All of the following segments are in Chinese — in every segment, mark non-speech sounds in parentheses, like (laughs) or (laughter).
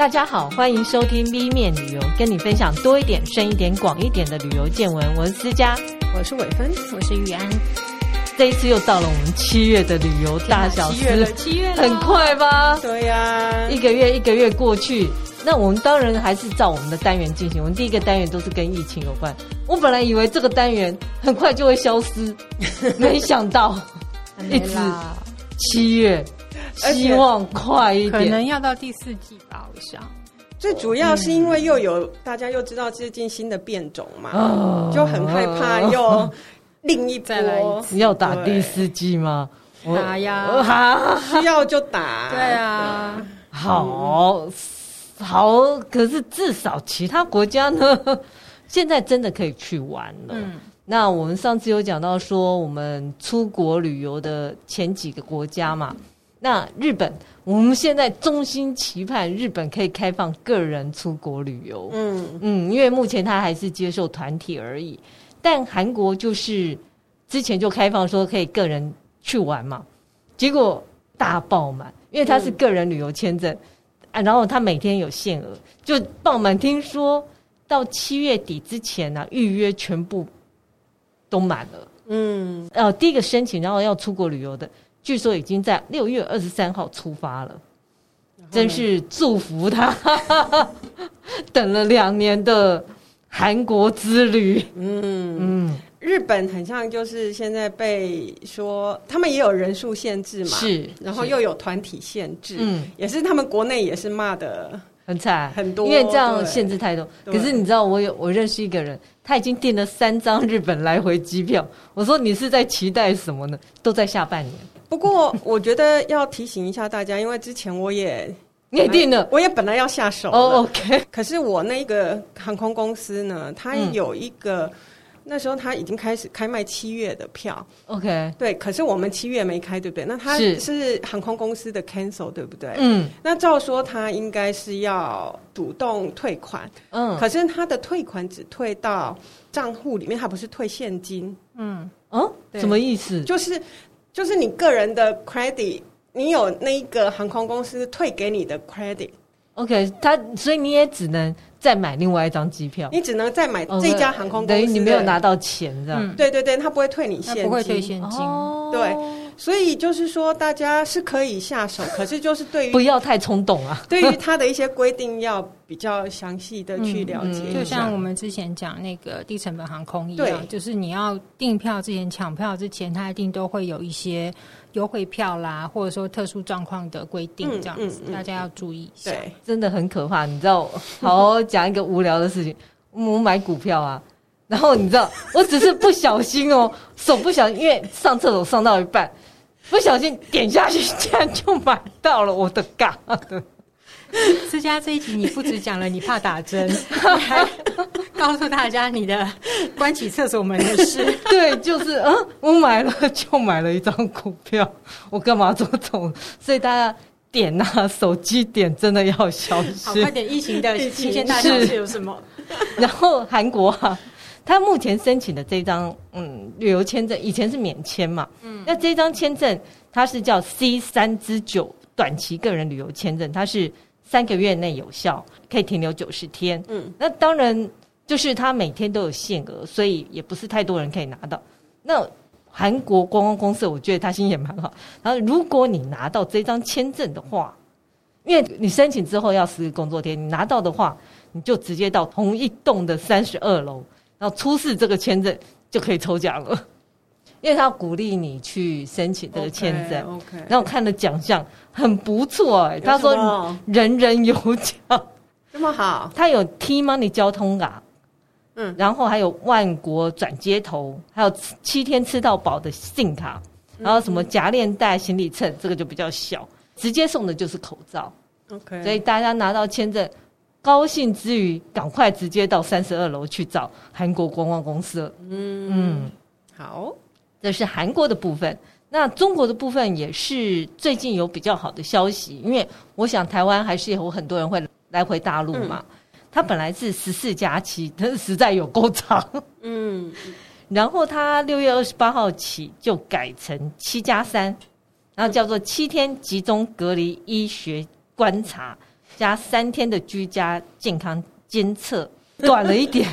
大家好，欢迎收听 V 面旅游，跟你分享多一点、深一点、广一点的旅游见闻。我是思佳，我是伟芬，我是玉安。这一次又到了我们七月的旅游大小事，七月了，七月了，很快吧？对呀、啊，一个月一个月过去，那我们当然还是照我们的单元进行。我们第一个单元都是跟疫情有关。我本来以为这个单元很快就会消失，没想到 (laughs) 一直七月。希望快一点，可能要到第四季吧，我想。最主要是因为又有、嗯、大家又知道最近新的变种嘛、哦，就很害怕又另一波再来一次。要打第四季吗？打呀，好，需要就打。对啊，好好，可是至少其他国家呢，(laughs) 现在真的可以去玩了。嗯，那我们上次有讲到说，我们出国旅游的前几个国家嘛。那日本，我们现在衷心期盼日本可以开放个人出国旅游。嗯嗯，因为目前他还是接受团体而已。但韩国就是之前就开放说可以个人去玩嘛，结果大爆满，因为他是个人旅游签证、嗯、啊，然后他每天有限额，就爆满。听说到七月底之前呢、啊，预约全部都满了。嗯，呃，第一个申请然后要出国旅游的。据说已经在六月二十三号出发了，真是祝福他！(laughs) 等了两年的韩国之旅，嗯嗯，日本很像就是现在被说他们也有人数限制嘛，是，然后又有团体限制，嗯，也是他们国内也是骂的很惨很多，因为这样限制太多。可是你知道，我有我认识一个人，他已经订了三张日本来回机票。我说你是在期待什么呢？都在下半年。不过，我觉得要提醒一下大家，因为之前我也 (laughs) 你也订了，我也本来要下手哦。OK，可是我那个航空公司呢，它有一个、嗯、那时候它已经开始开卖七月的票。OK，对，可是我们七月没开，对不对？那它是航空公司的 cancel，对不对？嗯，那照说它应该是要主动退款。嗯，可是它的退款只退到账户里面，它不是退现金。嗯，哦，什么意思？就是。就是你个人的 credit，你有那一个航空公司退给你的 credit，OK，他所以你也只能再买另外一张机票，你只能再买这家航空公司，等于你没有拿到钱这样。嗯，对对对，他不会退你现金，不会退现金，哦，对。所以就是说，大家是可以下手，可是就是对于不要太冲动啊。(laughs) (laughs) 对于他的一些规定，要比较详细的去了解，嗯嗯。就像我们之前讲那个低成本航空一样，就是你要订票之前抢票之前，他一定都会有一些优惠票啦，或者说特殊状况的规定，这样子，嗯嗯嗯，大家要注意一下。对，真的很可怕。你知道，好讲一个无聊的事情，我买股票啊，(laughs) 然后你知道，我只是不小心哦，手不小心，因为上厕所上到一半。不小心点下去，竟然就买到了！我的 God！思佳这一集你不止讲了你怕打针，还告诉大家你的关起厕所门的事。对，就是嗯，我买了就买了一张股票，我干嘛做这种？所以大家点啊，手机点真的要小心。好，快点！疫情的新鲜大消息有什么？然后韩国啊。他目前申请的这张嗯旅游签证，以前是免签嘛，嗯，那这张签证它是叫 C 三之九短期个人旅游签证，它是三个月内有效，可以停留九十天，嗯，那当然就是它每天都有限额，所以也不是太多人可以拿到。那韩国观光公司，我觉得他心也蛮好。然后如果你拿到这张签证的话，因为你申请之后要十个工作天，你拿到的话，你就直接到同一栋的三十二楼。然后出示这个签证就可以抽奖了，(laughs) 因为他要鼓励你去申请这个签证。OK，, okay. 然后我看的奖项很不错哎、欸，他说人人有奖，(laughs) 这么好。他有 T-Money 交通卡，嗯，然后还有万国转接头，还有七天吃到饱的信卡，然后什么夹链袋、行李秤，这个就比较小，直接送的就是口罩。OK，所以大家拿到签证。高兴之余，赶快直接到三十二楼去找韩国观光公司。嗯嗯，好，这是韩国的部分。那中国的部分也是最近有比较好的消息，因为我想台湾还是有很多人会来回大陆嘛。它、嗯、本来是十四加七，但是实在有够长。嗯，(laughs) 然后它六月二十八号起就改成七加三，然后叫做七天集中隔离医学观察。加三天的居家健康监测，短了一点。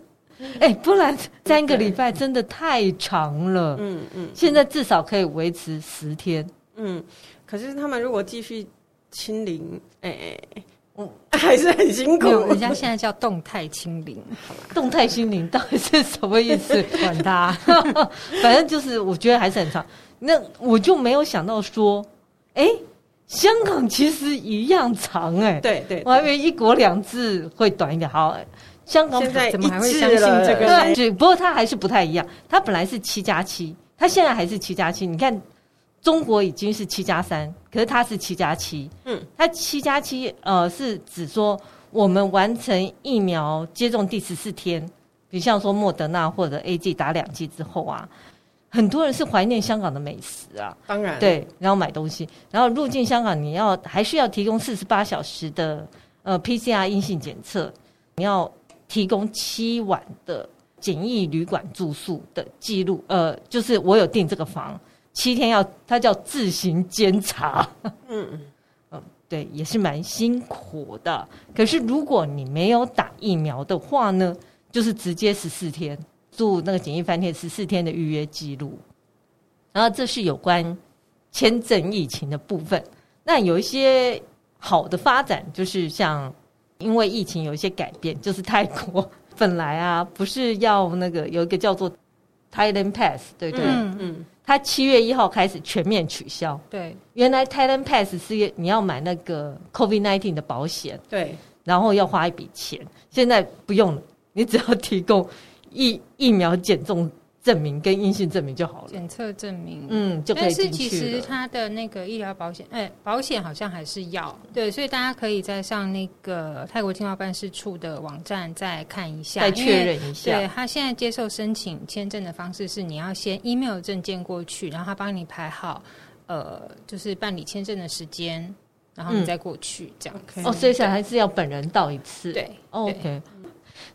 (laughs) 哎、欸，不然三个礼拜真的太长了。嗯嗯，现在至少可以维持十天。嗯，可是他们如果继续清零，哎、欸，嗯，(laughs) 还是很辛苦。人家现在叫动态清零，好吧？动态清零到底是什么意思？管他，(laughs) 反正就是我觉得还是很长。那我就没有想到说，哎、欸，香港其实一样长哎、欸。对，对对，我还以为一国两制会短一点。好。香港现在怎么还会相信这个？对，不过它还是不太一样。它本来是七加七，它现在还是七加七。你看，中国已经是七加三，可是它是七加七。嗯，它七加七，呃，是指说我们完成疫苗接种第十四天，比如像说莫德纳或者 A G 打两剂之后啊，很多人是怀念香港的美食啊。当然，对，然后买东西，然后入境香港，你要还需要提供四十八小时的呃 PCR 阴性检测，你要。提供七晚的简易旅馆住宿的记录，呃，就是我有订这个房，七天要它叫自行监察，嗯嗯，(laughs) 对，也是蛮辛苦的。可是如果你没有打疫苗的话呢，就是直接十四天住那个简易饭店十四天的预约记录。然后这是有关签证疫情的部分。那有一些好的发展，就是像。因为疫情有一些改变，就是泰国本来啊不是要那个有一个叫做 Thailand Pass，对对，嗯嗯，它七月一号开始全面取消。对，原来 Thailand Pass 是你要买那个 COVID nineteen 的保险，对，然后要花一笔钱，现在不用了，你只要提供疫疫苗减重。证明跟阴性证明就好了，检测证明，嗯，就。但是其实他的那个医疗保险，哎、欸，保险好像还是要对，所以大家可以再上那个泰国经贸办事处的网站再看一下，再确认一下。对，他现在接受申请签证的方式是，你要先 email 证件过去，然后他帮你排好，呃，就是办理签证的时间，然后你再过去、嗯、这样。哦，所以还是要本人到一次。对，OK。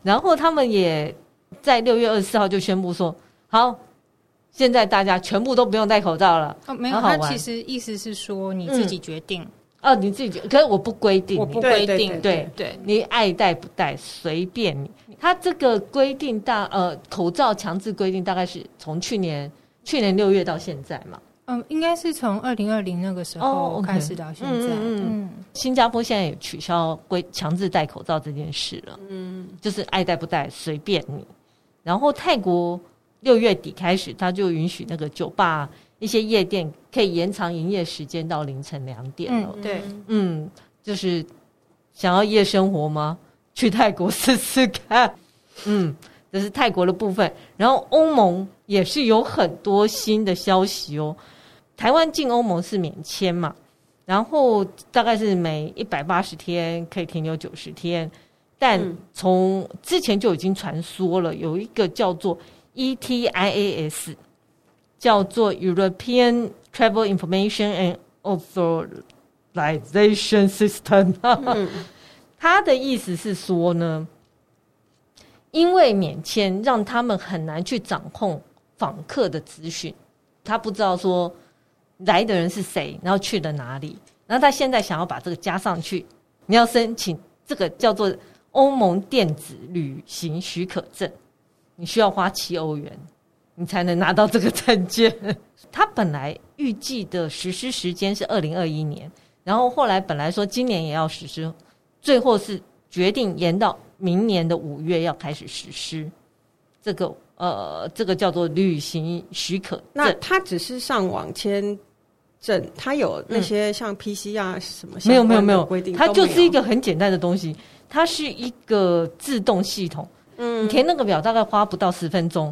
然后他们也在六月二十四号就宣布说。好，现在大家全部都不用戴口罩了。哦，没有，他其实意思是说你自己决定。嗯、哦，你自己决，可是我不规定，我不规定，对对，你爱戴不戴随便你。他这个规定大呃，口罩强制规定大概是从去年去年六月到现在嘛。嗯，应该是从二零二零那个时候开始到现在。哦 okay、嗯，嗯，新加坡现在也取消规强制戴口罩这件事了。嗯，就是爱戴不戴随便你。然后泰国。六月底开始，他就允许那个酒吧、一些夜店可以延长营业时间到凌晨两点了。嗯，对，嗯，就是想要夜生活吗？(laughs) 去泰国试试看。嗯，这是泰国的部分。然后欧盟也是有很多新的消息哦。台湾进欧盟是免签嘛，然后大概是每一百八十天可以停留九十天，但从之前就已经传说了，有一个叫做。ETIAS 叫做 European Travel Information and Authorization System，嗯，(laughs) 他的意思是说呢，因为免签让他们很难去掌控访客的资讯，他不知道说来的人是谁，然后去了哪里，然后他现在想要把这个加上去，你要申请这个叫做欧盟电子旅行许可证。你需要花七欧元，你才能拿到这个证件。他本来预计的实施时间是二零二一年，然后后来本来说今年也要实施，最后是决定延到明年的五月要开始实施。这个呃，这个叫做旅行许可。那他只是上网签证，它有那些像 PC 啊什么、嗯？没有没有没有规定，它就是一个很简单的东西，它是一个自动系统。嗯，你填那个表大概花不到十分钟，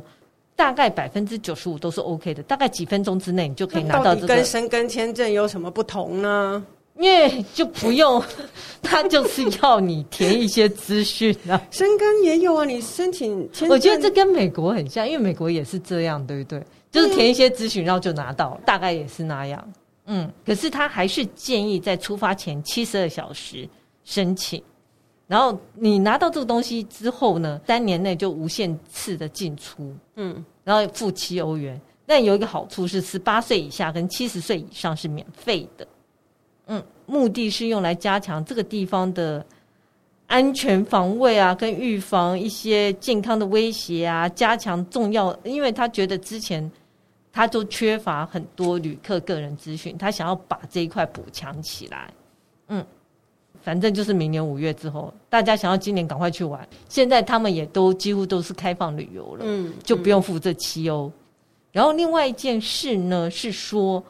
大概百分之九十五都是 OK 的，大概几分钟之内你就可以拿到这个。跟申根签证有什么不同呢？因为就不用，(laughs) 他就是要你填一些资讯啊。申根也有啊，你申请签证，我觉得这跟美国很像，因为美国也是这样，对不对？就是填一些资讯，然后就拿到，大概也是那样。嗯，可是他还是建议在出发前七十二小时申请。然后你拿到这个东西之后呢，三年内就无限次的进出，嗯，然后付七欧元。但有一个好处是，十八岁以下跟七十岁以上是免费的，嗯，目的是用来加强这个地方的安全防卫啊，跟预防一些健康的威胁啊，加强重要，因为他觉得之前他就缺乏很多旅客个人资讯，他想要把这一块补强起来。嗯，反正就是明年五月之后，大家想要今年赶快去玩，现在他们也都几乎都是开放旅游了，嗯，就不用付这七欧。然后另外一件事呢，是说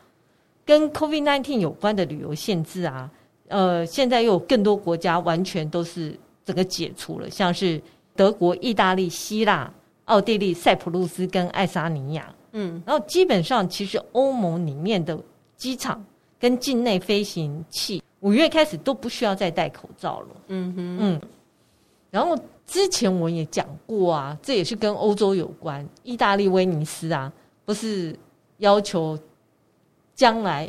跟 COVID-19 有关的旅游限制啊，呃，现在又有更多国家完全都是整个解除了，像是德国、意大利、希腊、奥地利、塞浦路斯跟爱沙尼亚，嗯，然后基本上其实欧盟里面的机场跟境内飞行器五月开始都不需要再戴口罩了，嗯哼，嗯，然后之前我也讲过啊，这也是跟欧洲有关，意大利威尼斯啊。不是要求将来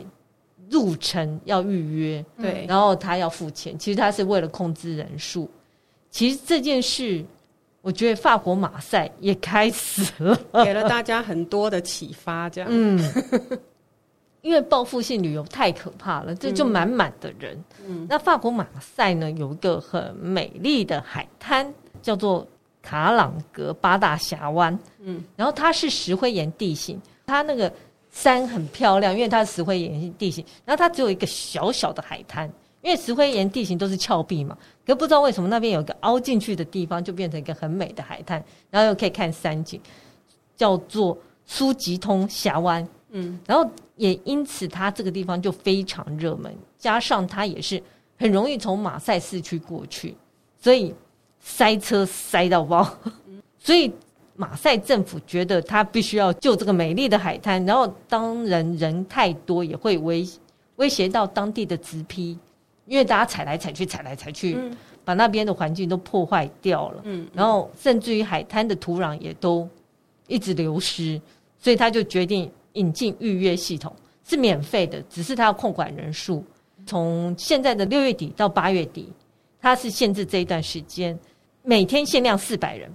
入城要预约，对，然后他要付钱。其实他是为了控制人数。其实这件事，我觉得法国马赛也开始了，给了大家很多的启发。这样，嗯，(laughs) 因为报复性旅游太可怕了，这就满满的人。嗯，那法国马赛呢，有一个很美丽的海滩，叫做。卡朗格八大峡湾，嗯，然后它是石灰岩地形，它那个山很漂亮，因为它是石灰岩地形。然后它只有一个小小的海滩，因为石灰岩地形都是峭壁嘛，可不知道为什么那边有个凹进去的地方，就变成一个很美的海滩，然后又可以看山景，叫做苏吉通峡湾，嗯，然后也因此它这个地方就非常热门，加上它也是很容易从马赛市区过去，所以。塞车塞到爆，(laughs) 所以马赛政府觉得他必须要救这个美丽的海滩，然后当然人太多也会威威胁到当地的植被，因为大家踩来踩去，踩来踩去，把那边的环境都破坏掉了。嗯，然后甚至于海滩的土壤也都一直流失，所以他就决定引进预约系统，是免费的，只是他要控管人数，从现在的六月底到八月底，他是限制这一段时间。每天限量四百人，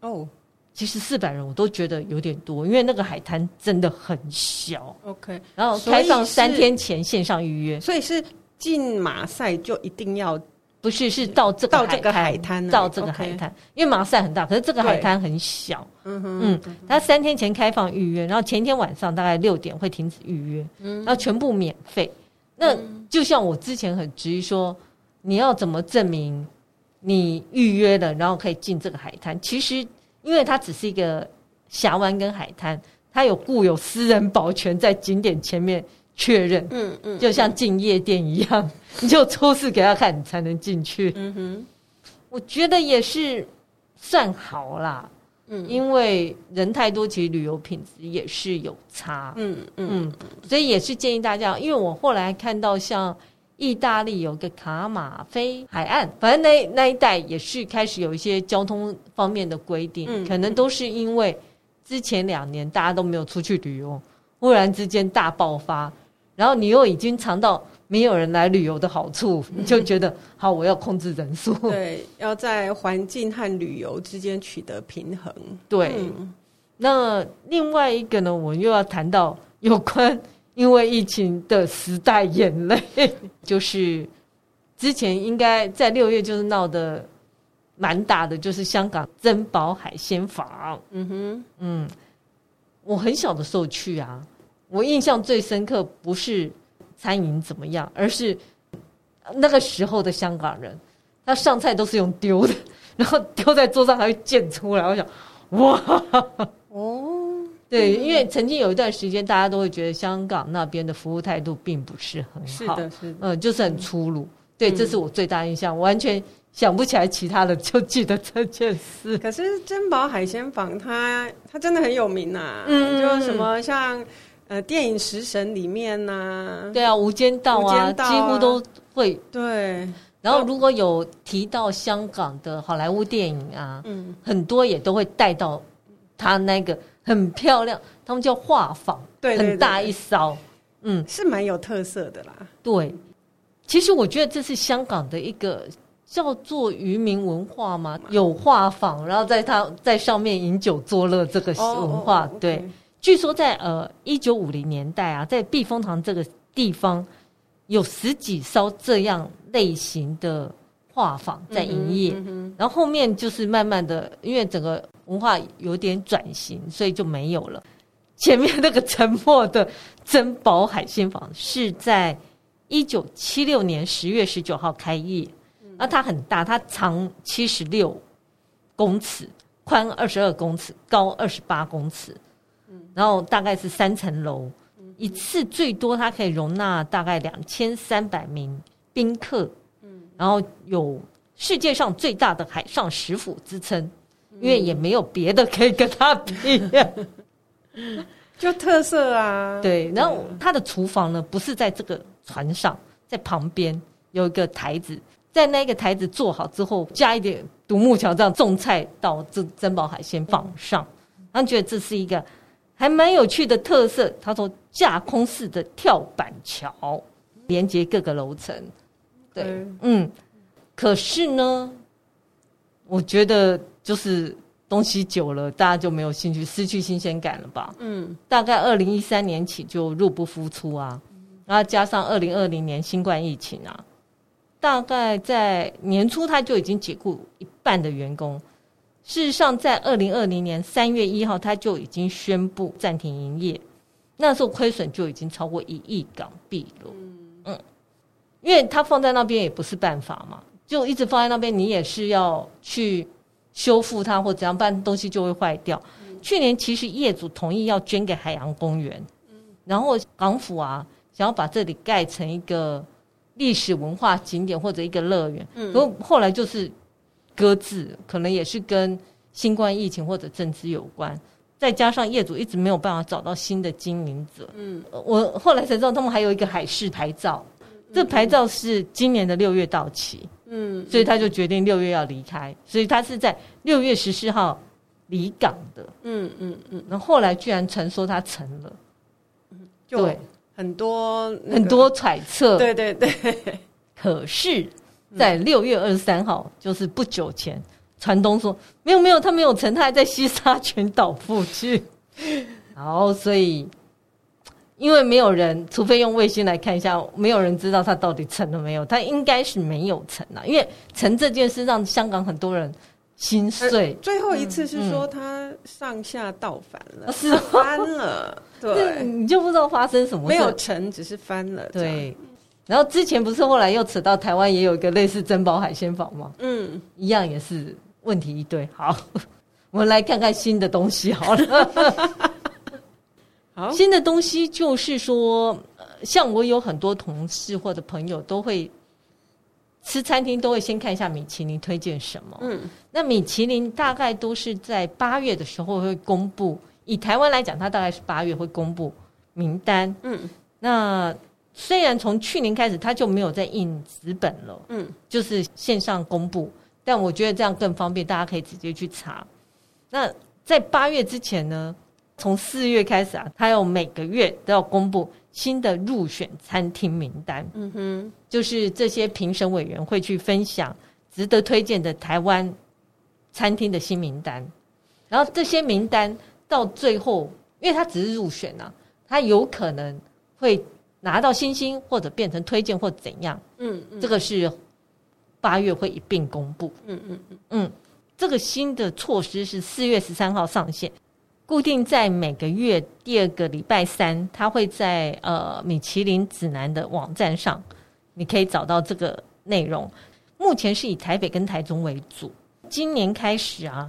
哦，其实四百人我都觉得有点多，因为那个海滩真的很小。OK，然后开放三天前线上预约，所以是进马赛就一定要不是是到这个到这个海滩到这个海滩，因为马赛很大，可是这个海滩很小。嗯哼，嗯，他三天前开放预约，然后前一天晚上大概六点会停止预约，嗯，然后全部免费。那就像我之前很质疑说，你要怎么证明？你预约了，然后可以进这个海滩。其实，因为它只是一个峡湾跟海滩，它有固有私人保全在景点前面确认。嗯嗯，就像进夜店一样，(laughs) 你就出示给他看，你才能进去。嗯哼，我觉得也是算好啦。嗯，因为人太多，其实旅游品质也是有差。嗯嗯嗯，所以也是建议大家，因为我后来看到像。意大利有个卡马菲海岸，反正那那一带也是开始有一些交通方面的规定，嗯、可能都是因为之前两年大家都没有出去旅游，忽然之间大爆发，然后你又已经尝到没有人来旅游的好处，你就觉得好，我要控制人数，(laughs) 对，要在环境和旅游之间取得平衡。对，嗯、那另外一个呢，我又要谈到有关。因为疫情的时代眼泪，(laughs) 就是之前应该在六月就是闹得蛮大的，就是香港珍宝海鲜坊。嗯哼，嗯，我很小的时候去啊，我印象最深刻不是餐饮怎么样，而是那个时候的香港人，他上菜都是用丢的，然后丢在桌上还会溅出来。我想，哇，哦。对，因为曾经有一段时间，大家都会觉得香港那边的服务态度并不是很好，是的，是的，嗯，就是很粗鲁。对，这是我最大印象，我完全想不起来其他的，就记得这件事。可是珍宝海鲜坊，它它真的很有名呐，嗯，就什么像呃电影《食神》里面呐，对啊，《无间道》啊，几乎都会对。然后如果有提到香港的好莱坞电影啊，嗯，很多也都会带到他那个。很漂亮，他们叫画舫，对，对，对，很大一艘，嗯，是蛮有特色的啦。对，其实我觉得这是香港的一个叫做渔民文化嘛，有画舫，然后在他在上面饮酒作乐这个文化。Oh, oh, okay. 对，据说在呃一九五零年代啊，在避风塘这个地方有十几艘这样类型的画舫在营业，嗯嗯、然后后面就是慢慢的，因为整个文化有点转型，所以就没有了。前面那个沉没的珍宝海鲜舫是在一九七六年十月十九号开业，那它很大，它长七十六公尺，宽二十二公尺，高二十八公尺，然后大概是三层楼。一次最多，它可以容纳大概两千三百名宾客，嗯，然后有世界上最大的海上食府之称，因为也没有别的可以跟它比，(laughs) 就特色啊。对，然后它的厨房呢，不是在这个船上，在旁边有一个台子，在那个台子做好之后，加一点独木桥这样种菜到这珍宝海鲜舫上，他觉得这是一个。还蛮有趣的特色，他说架空式的跳板桥连接各个楼层，对，嗯，嗯，可是呢，我觉得就是东西久了，大家就没有兴趣，失去新鲜感了吧？嗯，大概二零一三年起就入不敷出啊，然后加上二零二零年新冠疫情啊，大概在年初他就已经解雇一半的员工。事实上，在二零二零年三月一号，他就已经宣布暂停营业，那时候亏损就已经超过一亿港币了。嗯，因为他放在那边也不是办法嘛，就一直放在那边，你也是要去修复它或怎样，不然东西就会坏掉。去年其实业主同意要捐给海洋公园，然后港府啊想要把这里盖成一个历史文化景点或者一个乐园，嗯，不过后来就是。搁置，可能也是跟新冠疫情或者政治有关，再加上业主一直没有办法找到新的经营者。嗯，我后来才知道他们还有一个海事牌照，嗯、这牌照是今年的六月到期。嗯，所以他就决定六月要离开，所以他是在六月十四号离港的。嗯嗯嗯，然后后来居然传说他成了，对，很多、那个、很多揣测。对对对，可是。在六月二十三号，就是不久前，船东说没有没有，他没有沉，他还在西沙群岛附近。(laughs) 然后所以因为没有人，除非用卫星来看一下，没有人知道他到底沉了没有。他应该是没有沉啊，因为沉这件事让香港很多人心碎。最后一次是说他上下倒反了，是、嗯、翻了，(laughs) 对，你就不知道发生什么事，没有沉，只是翻了，对。然后之前不是后来又扯到台湾也有一个类似珍宝海鲜坊吗？嗯，一样也是问题一堆。好，(laughs) 我们来看看新的东西好了。(laughs) 好，新的东西就是说，像我有很多同事或者朋友都会吃餐厅，都会先看一下米其林推荐什么。嗯，那米其林大概都是在八月的时候会公布，以台湾来讲，它大概是八月会公布名单。嗯，那。虽然从去年开始，他就没有在印纸本了，嗯，就是线上公布，但我觉得这样更方便，大家可以直接去查。那在八月之前呢，从四月开始啊，他要每个月都要公布新的入选餐厅名单，嗯哼，就是这些评审委员会去分享值得推荐的台湾餐厅的新名单，然后这些名单到最后，因为他只是入选啊，他有可能会。拿到星星或者变成推荐或怎样？嗯，嗯，这个是八月会一并公布。嗯嗯嗯嗯，这个新的措施是四月十三号上线，固定在每个月第二个礼拜三，它会在呃米其林指南的网站上，你可以找到这个内容。目前是以台北跟台中为主，今年开始啊，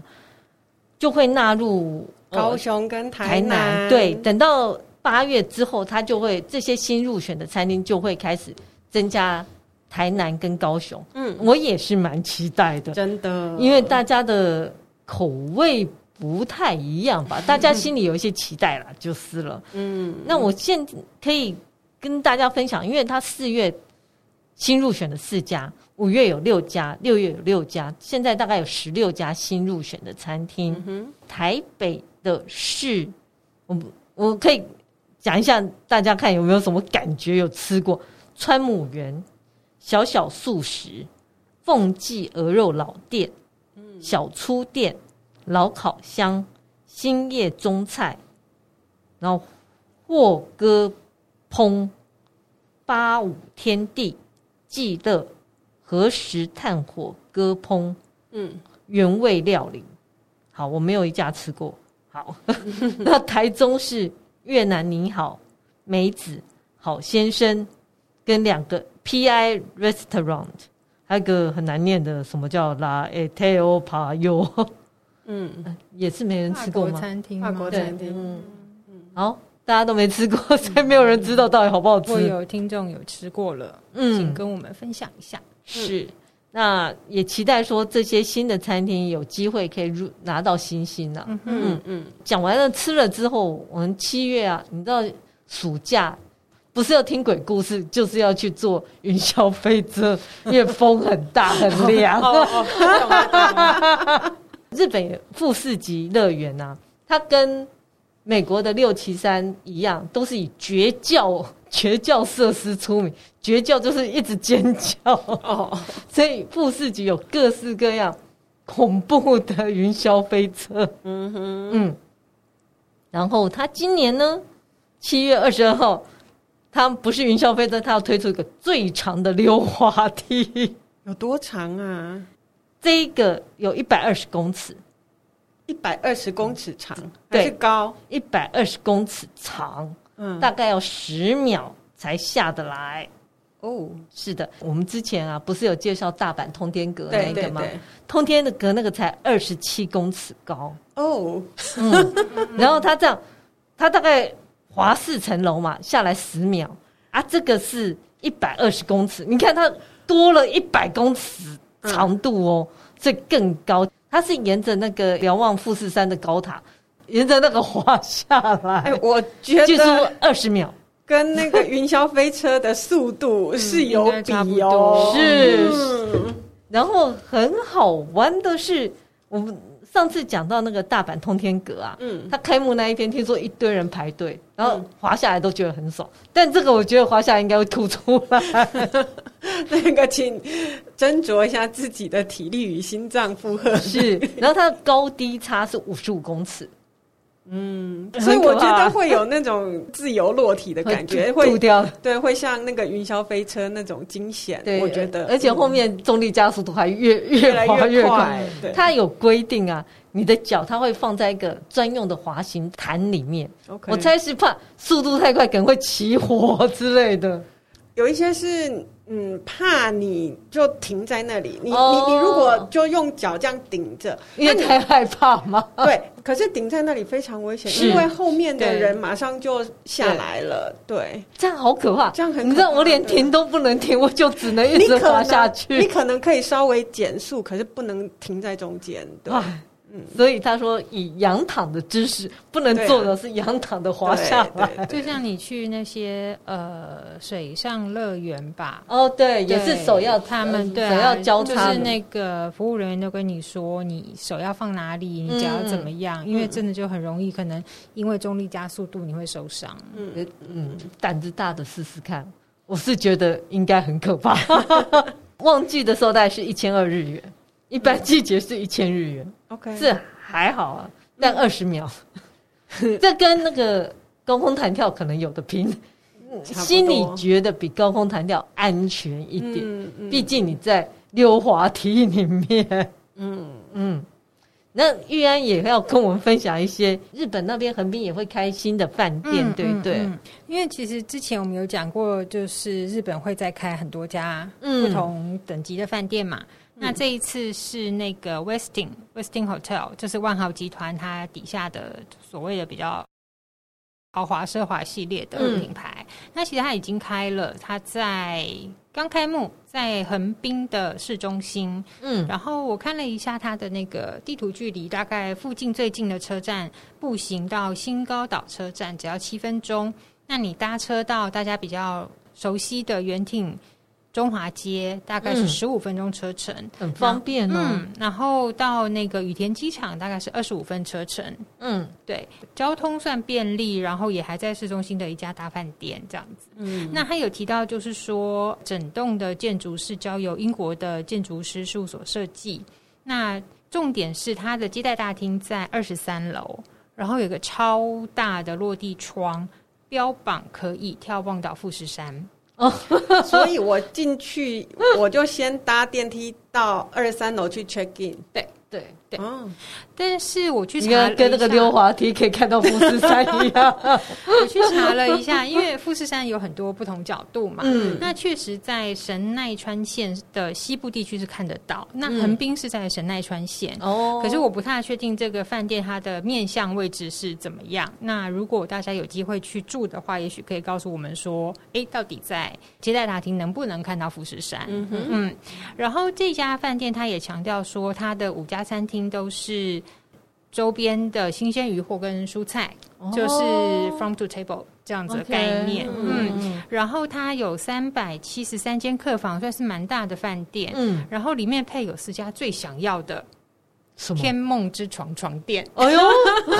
就会纳入、呃、高雄跟台南。台南对，等到。八月之后，他就会这些新入选的餐厅就会开始增加台南跟高雄。嗯，我也是蛮期待的，真的，因为大家的口味不太一样吧，(laughs) 大家心里有一些期待了，就是了。嗯，那我现在可以跟大家分享，因为他四月新入选的四家，五月有六家，六月有六家，现在大概有十六家新入选的餐厅。嗯，台北的是，我我可以。讲一下，大家看有没有什么感觉？有吃过川母园、小小素食、凤记鹅肉老店、小粗店、老烤箱、兴业中菜，然后霍哥烹、八五天地记乐何时炭火割烹，嗯，原味料理。好，我没有一家吃过。好，(laughs) 那台中是越南你好梅子好先生跟两个 PI Restaurant，还有个很难念的什么叫 La Eteo Payo，嗯，(laughs) 也是没人吃过吗？餐厅，法国餐厅，嗯嗯，好。大家都没吃过，(laughs) 所以没有人知道到底好不好吃。如果有听众有吃过了，嗯，请跟我们分享一下。是，那也期待说这些新的餐厅有机会可以入拿到星星呢。嗯嗯嗯。讲完了吃了之后，我们七月啊，你知道暑假不是要听鬼故事，就是要去坐云霄飞车，因为风很大很凉。(laughs) (laughs) 日本富士急乐园呐，它跟美国的六七三一样，都是以绝叫、绝叫设施出名。绝叫就是一直尖叫哦，(laughs) 所以富士急有各式各样恐怖的云霄飞车。嗯哼，嗯。然后他今年呢，七月二十二号，他不是云霄飞车，他要推出一个最长的溜滑梯。有多长啊？这一个有一百二十公尺。一百二十公尺长，还是高？一百二十公尺长，嗯，大概要十秒才下得来。哦，是的，我们之前啊，不是有介绍大阪通天阁那个吗？通天的阁那个才二十七公尺高。哦，嗯，然后他这样，他大概滑四层楼嘛，下来十秒。啊，这个是一百二十公尺，你看它多了一百公尺长度哦，这、嗯、更高。它是沿着那个瞭望富士山的高塔，沿着那个滑下来。欸、我觉得二十秒跟那个云霄飞车的速度是有比哦。是，嗯、然后很好玩的是，我们。上次讲到那个大阪通天阁啊，嗯，他开幕那一天，听说一堆人排队，然后滑下来都觉得很爽。嗯、但这个我觉得滑下来应该会吐出来。(laughs) 那个，请斟酌一下自己的体力与心脏负荷。是，然后它的高低差是五十五公尺。嗯，所以我觉得会有那种自由落体的感觉，会吐掉，对，会像那个云霄飞车那种惊险。对，我觉得，而且后面重力加速度还越越滑越快。对，它有规定啊，你的脚它会放在一个专用的滑行毯里面。OK，我猜是怕速度太快可能会起火之类的。有一些是。嗯，怕你就停在那里，你、oh, 你你如果就用脚这样顶着，因为太害怕吗？对，可是顶在那里非常危险，因为后面的人马上就下来了。对，对这样好可怕，这样很可怕，你知道我连停都不能停，我就只能一直滑下去。你可能可以稍微减速，可是不能停在中间。对。嗯，所以他说以仰躺的姿势不能做的是仰躺的滑下来，就像你去那些呃水上乐园吧。哦，对，也是手要他们对手要交叉，就是那个服务人员都跟你说你手要放哪里，你脚要怎么样，因为真的就很容易可能因为重力加速度你会受伤。嗯嗯，胆子大的试试看，我是觉得应该很可怕。(laughs) 旺季的时候大概是一千二日元。一般季节是一千日元，OK，这还好啊，但二十秒，(laughs) 这跟那个高空弹跳可能有的拼，心里觉得比高空弹跳安全一点，毕竟你在溜滑梯里面，嗯。(laughs) 嗯。那玉安也要跟我们分享一些日本那边横滨也会开新的饭店，对不对？因为其实之前我们有讲过，就是日本会再开很多家不同等级的饭店嘛。那这一次是那个 Westin Westin Hotel，就是万豪集团它底下的所谓的比较豪华奢华系列的品牌。嗯、那其实它已经开了，它在刚开幕在横滨的市中心。嗯，然后我看了一下它的那个地图距离，大概附近最近的车站步行到新高岛车站只要七分钟。那你搭车到大家比较熟悉的圆町。中华街大概是十五分钟车程，嗯，很方便哦。嗯，然后到那个羽田机场大概是二十五分车程。嗯，对，交通算便利，然后也还在市中心的一家大饭店这样子。嗯，那他有提到就是说，整栋的建筑是交由英国的建筑师事务所设计。那重点是它的接待大厅在二十三楼，然后有个超大的落地窗，标榜可以眺望到富士山。哦，(laughs) 所以我进去我就先搭电梯到二三楼去 check in。对对对。哦。但是我去查了跟那个溜滑梯可以看到富士山一样。(laughs) 我去查了一下，因为富士山有很多不同角度嘛。嗯。那确实在神奈川县的西部地区是看得到。那横滨是在神奈川县。哦、嗯。可是我不太确定这个饭店它的面向位置是怎么样。那如果大家有机会去住的话，也许可以告诉我们说，哎，到底在接待大厅能不能看到富士山？嗯哼。嗯。然后这家饭店他也强调说，它的五家餐厅都是。周边的新鲜鱼货跟蔬菜，哦、就是 from to table 这样子的概念。Okay, 嗯，嗯，然后它有三百七十三间客房，算是蛮大的饭店。嗯，然后里面配有四家最想要的天梦之床床垫。哎呦，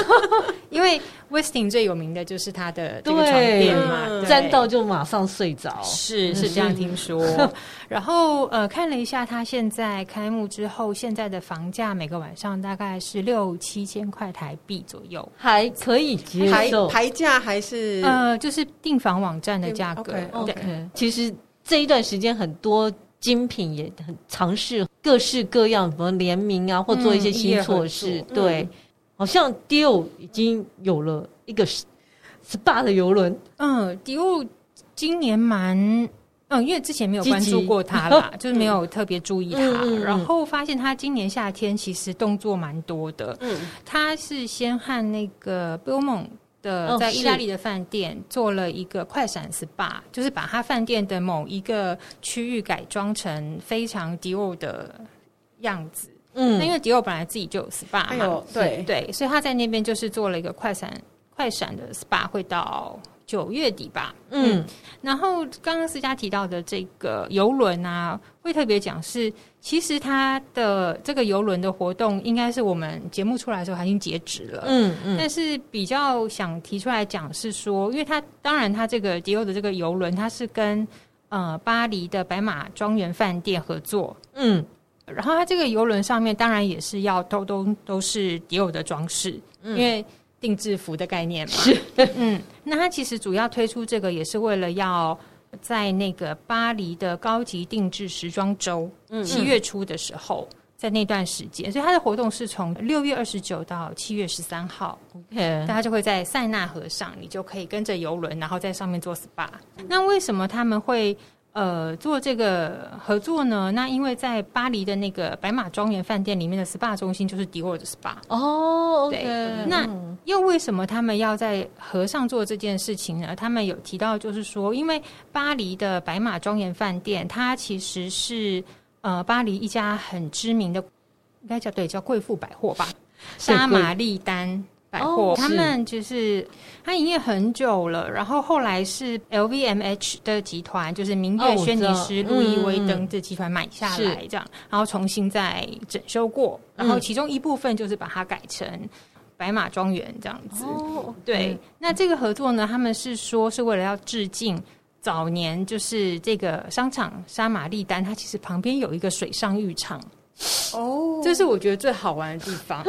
(laughs) 因为。Westin 最有名的就是它的这个床垫嘛，沾到就马上睡着，是是这样听说。(laughs) 然后呃，看了一下，它现在开幕之后，现在的房价每个晚上大概是六七千块台币左右，还可以接受。台价还是呃，就是订房网站的价格。对其实这一段时间很多精品也很尝试各式各样，什么联名啊，或做一些新措施，嗯、对。嗯好像迪欧已经有了一个 SPA 的游轮。嗯，迪欧今年蛮嗯，因为之前没有关注过他啦，(laughs) 就是没有特别注意他。嗯、然后发现他今年夏天其实动作蛮多的。嗯，他是先和那个 Bellmont 的在意大利的饭店做了一个快闪 SPA，就是把他饭店的某一个区域改装成非常迪欧的样子。嗯，那因为迪奥本来自己就有 SPA 嘛，哎、对。对，所以他在那边就是做了一个快闪快闪的 SPA，会到九月底吧。嗯，嗯然后刚刚思佳提到的这个游轮啊，会特别讲是，其实它的这个游轮的活动应该是我们节目出来的时候，它已经截止了。嗯嗯，嗯但是比较想提出来讲是说，因为它当然它这个迪欧的这个游轮，它是跟呃巴黎的白马庄园饭店合作。嗯。然后它这个游轮上面当然也是要都都都是迪欧的装饰，嗯、因为定制服的概念嘛。是，嗯，那它其实主要推出这个也是为了要在那个巴黎的高级定制时装周，七月初的时候，在那段时间，所以它的活动是从六月二十九到七月十三号。OK，大家就会在塞纳河上，你就可以跟着游轮，然后在上面做 SPA。那为什么他们会？呃，做这个合作呢，那因为在巴黎的那个白马庄园饭店里面的 SPA 中心就是迪奥的 SPA 哦，oh. 对。那又为什么他们要在河上做这件事情呢？他们有提到，就是说，因为巴黎的白马庄园饭店，它其实是呃巴黎一家很知名的，应该叫对叫贵妇百货吧，莎玛丽丹。百货，他们就是他营业很久了，然后后来是 LVMH 的集团，就是名月轩尼诗、路易威登这集团买下来，这样，然后重新再整修过，然后其中一部分就是把它改成白马庄园这样子。对，那这个合作呢，他们是说是为了要致敬早年，就是这个商场沙玛丽丹，它其实旁边有一个水上浴场。哦，oh. 这是我觉得最好玩的地方。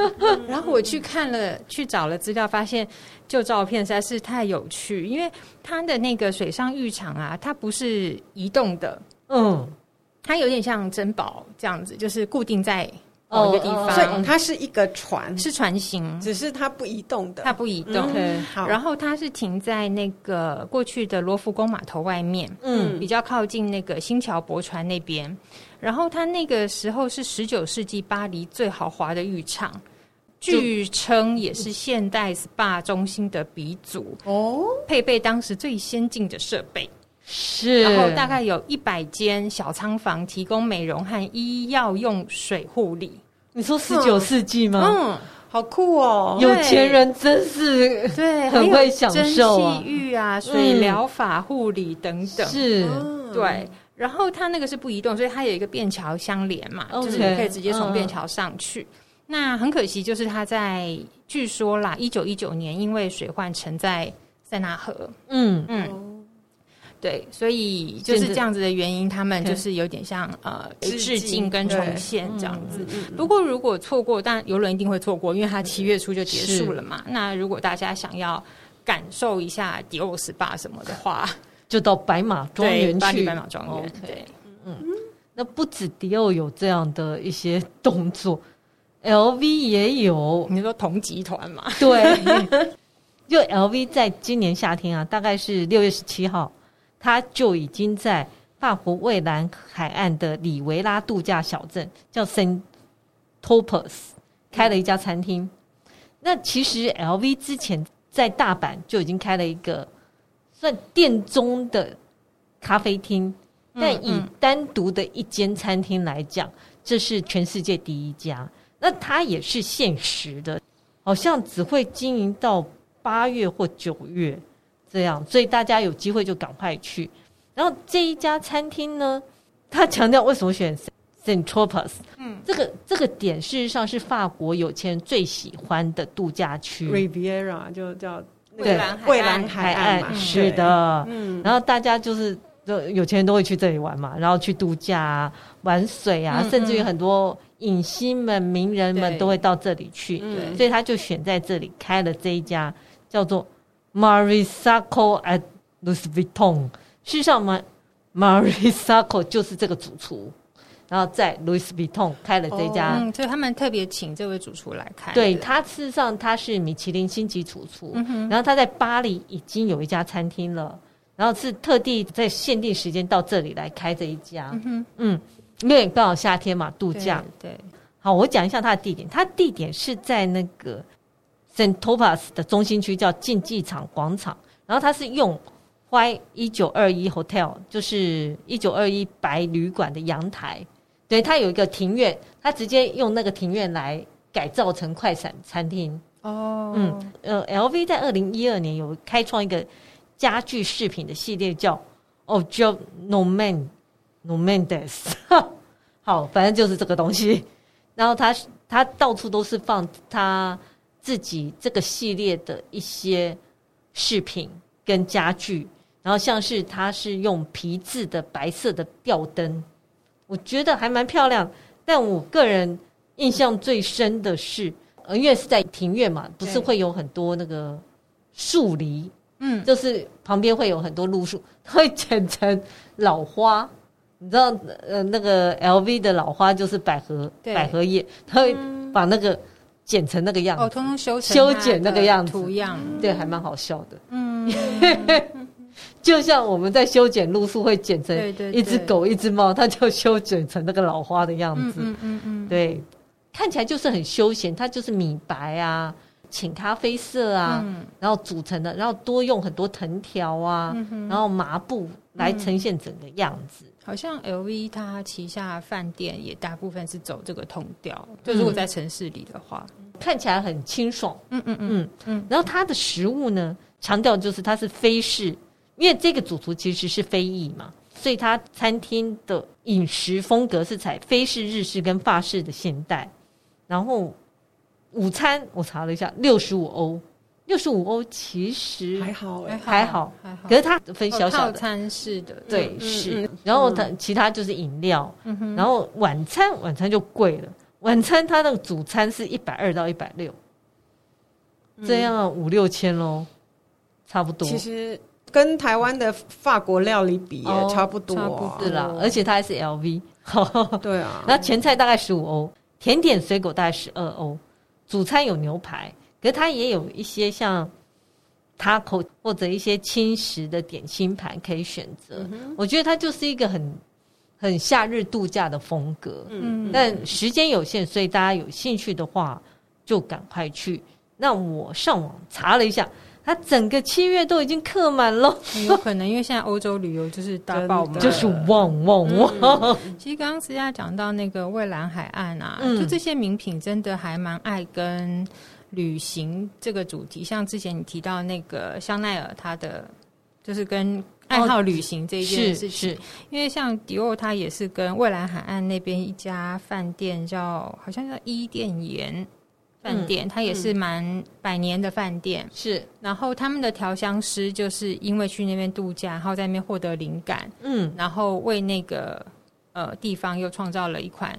然后我去看了，去找了资料，发现旧照片实在是太有趣。因为它的那个水上浴场啊，它不是移动的，嗯，它有点像珍宝这样子，就是固定在某一个地方。Oh, 所以它是一个船，是船型，只是它不移动的，它不移动。嗯、好，然后它是停在那个过去的罗浮宫码头外面，嗯，比较靠近那个新桥驳船那边。然后它那个时候是十九世纪巴黎最豪华的浴场，据称也是现代 SPA 中心的鼻祖哦，配备当时最先进的设备，是，然后大概有一百间小仓房提供美容和医药用水护理。你说十九世纪吗？嗯，好酷哦，有钱人真是对，很会享受啊，蒸汽浴啊，水疗法护理等等，是，对。然后它那个是不移动，所以它有一个便桥相连嘛，Okay, 就是你可以直接从便桥上去。嗯、那很可惜，就是它在据说啦，一九一九年因为水患沉在塞纳河。嗯嗯，嗯对，所以就是这样子的原因，他们就是有点像呃致敬跟重现这样子。不过如果错过，但游轮一定会错过，因为它七月初就结束了嘛。那如果大家想要感受一下迪奥 SPA 什么的话。就到白马庄园去。白马庄园。对，嗯，那不止迪奥有这样的一些动作，LV 也有。你说同集团嘛？对，就 LV 在今年夏天啊，大概是六月十七号，他就已经在法国蔚蓝海岸的里维拉度假小镇叫 Saint Tropes 开了一家餐厅。那其实 LV 之前在大阪就已经开了一个算店中的咖啡厅，但以单独的一间餐厅来讲，这是全世界第一家。那它也是限时的，好像只会经营到八月或九月这样，所以大家有机会就赶快去。然后这一家餐厅呢，他强调为什么选？Saint Tropez，嗯，这个这个点事实上是法国有钱人最喜欢的度假区，Riviera 就叫蔚蓝蔚蓝海岸，嗯、是的，嗯，然后大家就是就有钱人都会去这里玩嘛，然后去度假啊，玩水啊，嗯、甚至于很多影星们、名人们都会到这里去，对，所以他就选在这里开了这一家叫做 Marisaco at Louis Vuitton。事实上嘛，Mariscal 就是这个主厨。然后在 Louis Vuitton 开了这家，嗯，所以他们特别请这位主厨来开。对，他事实上他是米其林星级主厨，嗯、然后他在巴黎已经有一家餐厅了，然后是特地在限定时间到这里来开这一家。嗯嗯，因为刚好夏天嘛，度假。对，对好，我讲一下他的地点，他地点是在那个 Saint Tropez 的中心区，叫竞技场广场。然后他是用 Y 一九二一 Hotel，就是一九二一白旅馆的阳台。对，他有一个庭院，他直接用那个庭院来改造成快闪餐厅。哦，嗯，呃，LV 在二零一二年有开创一个家具饰品的系列，叫 Objet Nomade Nomades。(laughs) 好，反正就是这个东西。然后他他到处都是放他自己这个系列的一些饰品跟家具，然后像是他是用皮质的白色的吊灯。我觉得还蛮漂亮，但我个人印象最深的是，呃，因为是在庭院嘛，不是会有很多那个树篱，嗯，就是旁边会有很多路树，(laughs) 它会剪成老花，你知道，呃，那个 LV 的老花就是百合，百合叶，它会把那个剪成那个样子，哦，通通修修剪那个样子，图样，对，还蛮好笑的，嗯。(laughs) 就像我们在修剪路树会剪成一只狗一只猫，它就修剪成那个老花的样子。嗯嗯嗯，对，看起来就是很休闲。它就是米白啊、浅咖啡色啊，然后组成的，然后多用很多藤条啊，然后麻布来呈现整个样子。好像 LV 它旗下饭店也大部分是走这个通调，就如果在城市里的话，看起来很清爽。嗯嗯嗯嗯，然后它的食物呢，强调就是它是非式。因为这个主厨其实是非裔嘛，所以他餐厅的饮食风格是采非式、日式跟法式的现代。然后午餐我查了一下，六十五欧，六十五欧其实还好，还好，还好。可是它分小小的、餐式的，对，嗯、是。嗯、然后它其他就是饮料，嗯、然后晚餐晚餐就贵了，晚餐它的主餐是一百二到一百六，这样五六千喽，差不多。其实。跟台湾的法国料理比也差不多，啊，差不多是啦，而且它还是 LV。(laughs) 对啊，那前菜大概十五欧，甜点水果大概十二欧，主餐有牛排，可是它也有一些像 taco 或者一些轻食的点心盘可以选择。嗯、我觉得它就是一个很很夏日度假的风格。嗯，但时间有限，所以大家有兴趣的话就赶快去。那我上网查了一下。他整个七月都已经客满了，有可能因为现在欧洲旅游就是大爆满，(laughs) 就是旺旺旺。(laughs) 其实刚刚思佳讲到那个蔚蓝海岸啊，嗯、就这些名品真的还蛮爱跟旅行这个主题，像之前你提到那个香奈儿，它的就是跟爱好旅行这一件事情，哦、因为像迪奥，它也是跟蔚蓝海岸那边一家饭店叫好像叫伊甸园。饭店，它也是蛮百年的饭店，是。然后他们的调香师就是因为去那边度假，然后在那边获得灵感，嗯，然后为那个呃地方又创造了一款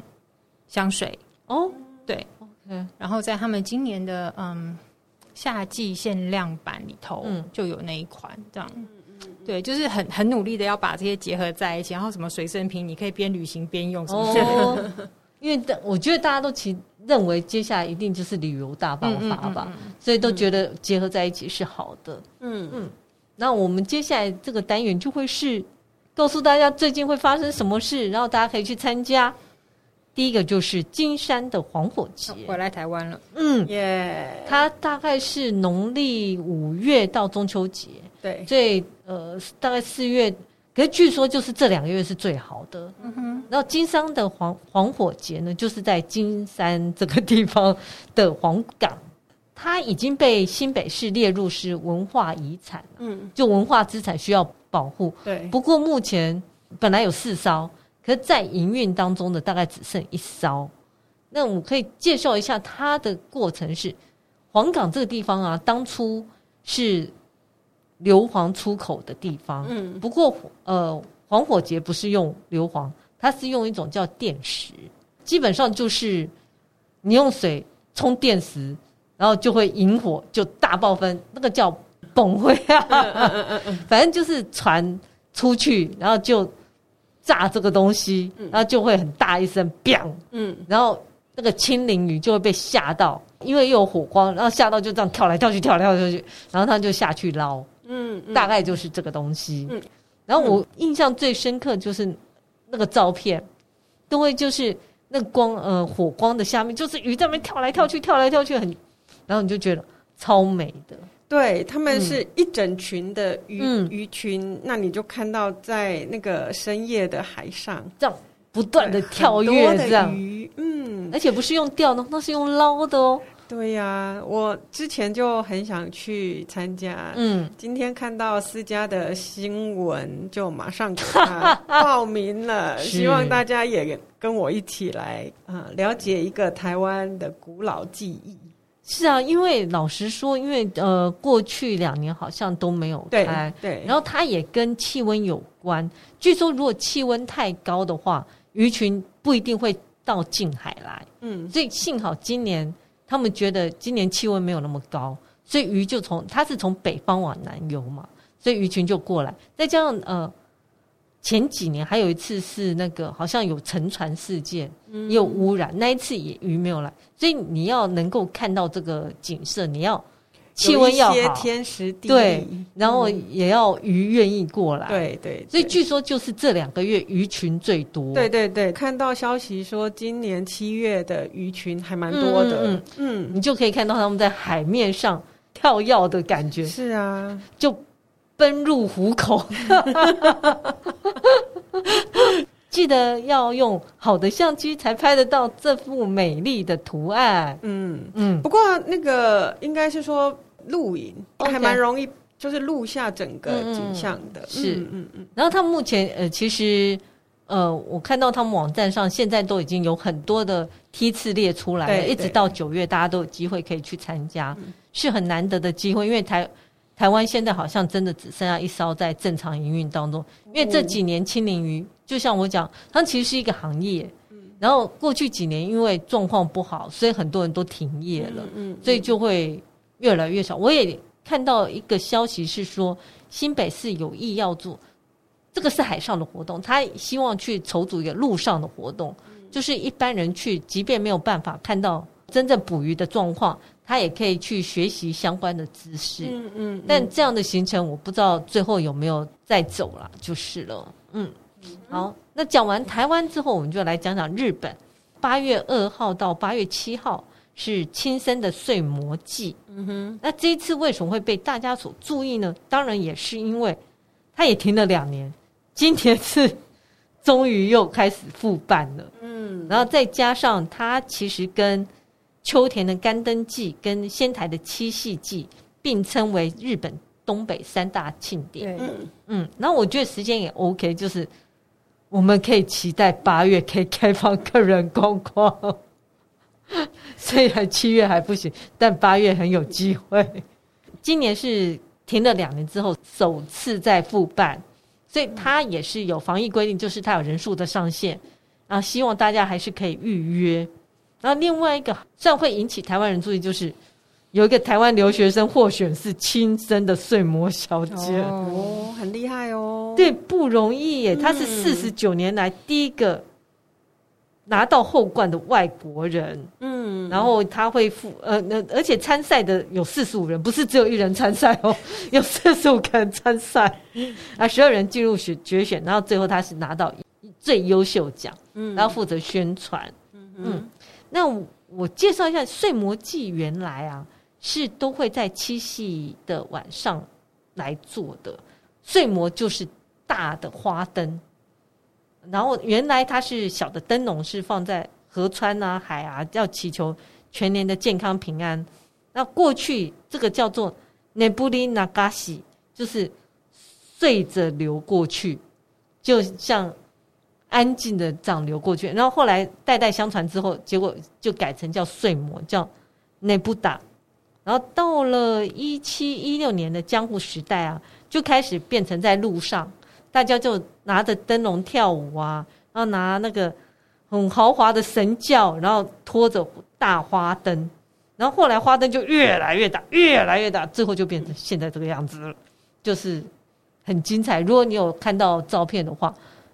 香水。哦，对，OK。然后在他们今年的嗯夏季限量版里头，嗯，就有那一款这样。对，就是很很努力的要把这些结合在一起，然后什么随身瓶，你可以边旅行边用什么因为我觉得大家都其实认为接下来一定就是旅游大爆发吧，嗯嗯嗯嗯，所以都觉得结合在一起是好的。嗯嗯，那我们接下来这个单元就会是告诉大家最近会发生什么事，然后大家可以去参加。第一个就是金山的黄火节，回来台湾了。嗯，耶，它大概是农历五月到中秋节。对，所以呃，大概四月，可是据说就是这两个月是最好的。嗯哼。然后金山的黄黄火节呢，就是在金山这个地方的黄港，它已经被新北市列入是文化遗产。嗯，就文化资产需要保护。对。不过目前本来有四艘。可是在营运当中的大概只剩一艘，那我可以介绍一下它的过程是：黄港这个地方啊，当初是硫磺出口的地方。嗯，不过呃，黄火节不是用硫磺，它是用一种叫电石，基本上就是你用水冲电石，然后就会引火，就大爆分，那个叫崩灰啊。嗯嗯嗯嗯，(laughs) 反正就是船出去，然后就。炸这个东西，然后就会很大一声 “bang”，嗯，然后那个青鳞鱼就会被吓到，因为又有火光，然后吓到就这样跳来跳去，跳来跳去，然后他就下去捞，嗯，大概就是这个东西。嗯，然后我印象最深刻就是那个照片，都会就是那光呃火光的下面，就是鱼在那边跳来跳去，跳来跳去很，然后你就觉得超美的。对，他们是一整群的鱼、嗯、鱼群，那你就看到在那个深夜的海上，这样不断的跳跃，这样鱼，嗯，而且不是用钓的，那是用捞的哦。对呀、啊，我之前就很想去参加，嗯，今天看到思佳的新闻，就马上给他报名了，(laughs) 希望大家也跟我一起来啊、呃，了解一个台湾的古老记忆。是啊，因为老实说，因为呃，过去两年好像都没有开，对，对，然后它也跟气温有关。据说如果气温太高的话，鱼群不一定会到近海来。嗯，所以幸好今年他们觉得今年气温没有那么高，所以鱼就从它是从北方往南游嘛，所以鱼群就过来。再加上呃。前几年还有一次是那个好像有沉船事件，也有污染，那一次也鱼没有来，所以你要能够看到这个景色，你要气温要好，天时地利，对，然后也要鱼愿意过来，对对。所以据说就是这两个月鱼群最多，对对对。看到消息说今年七月的鱼群还蛮多的，嗯，嗯，你就可以看到他们在海面上跳跃的感觉，是啊，就。奔入虎口，(laughs) 记得要用好的相机才拍得到这幅美丽的图案。嗯。嗯，不过那个应该是说录影还蛮容易，就是录下整个景象的。是嗯嗯。然后他们目前呃，其实呃，我看到他们网站上现在都已经有很多的梯次列出来了，一直到九月，大家都有机会可以去参加，是很难得的机会，因为台。台湾现在好像真的只剩下一艘在正常营运当中，因为这几年青鳞鱼，就像我讲，它其实是一个行业。然后过去几年因为状况不好，所以很多人都停业了，所以就会越来越少。我也看到一个消息是说，新北市有意要做，这个是海上的活动，他希望去筹组一个陆上的活动，就是一般人去，即便没有办法看到真正捕鱼的状况。他也可以去学习相关的知识，嗯嗯，嗯，但这样的行程我不知道最后有没有再走了，就是了，嗯，好，那讲完台湾之后，我们就来讲讲日本。八月二号到八月七号是亲身的睡魔祭，嗯哼，那这一次为什么会被大家所注意呢？当然也是因为它也停了两年，今年是终于又开始复办了，嗯，然后再加上它其实跟秋田的干灯祭跟仙台的七夕祭并称为日本东北三大庆典。嗯。嗯，那我觉得时间也 OK，就是我们可以期待八月可以开放个人观光，(laughs) 虽然七月还不行，但八月很有机会。今年是停了两年之后首次再复办，所以它也是有防疫规定，就是它有人数的上限啊，希望大家还是可以预约。然后另外一个，这样会引起台湾人注意，就是有一个台湾留学生获选是亲生的睡魔小姐哦，很厉害哦。对，不容易耶。她是四十九年来第一个拿到后冠的外国人。嗯，然后他会负呃，那而且参赛的有四十五人，不是只有一人参赛哦，(laughs) 有四十五个人参赛，啊，十二人进入选决选，然后最后他是拿到最优秀奖，嗯，然后负责宣传。嗯嗯，那我介绍一下《睡魔记》，原来啊。是都会在七夕的晚上来做的，睡魔就是大的花灯，然后原来它是小的灯笼，是放在河川啊、海啊，要祈求全年的健康平安。那过去这个叫做 Nebuli Nagashi，就是睡着流过去，就像安静的这样流过去。然后后来代代相传之后，结果就改成叫睡魔，叫 Nebuda。然后到了一七一六年的江户时代啊，就开始变成在路上，大家就拿着灯笼跳舞啊，然后拿那个很豪华的神轿，然后拖着大花灯，然后后来花灯就越来越大，越来越大，最后就变成现在这个样子了，就是很精彩。如果你有看到照片的话，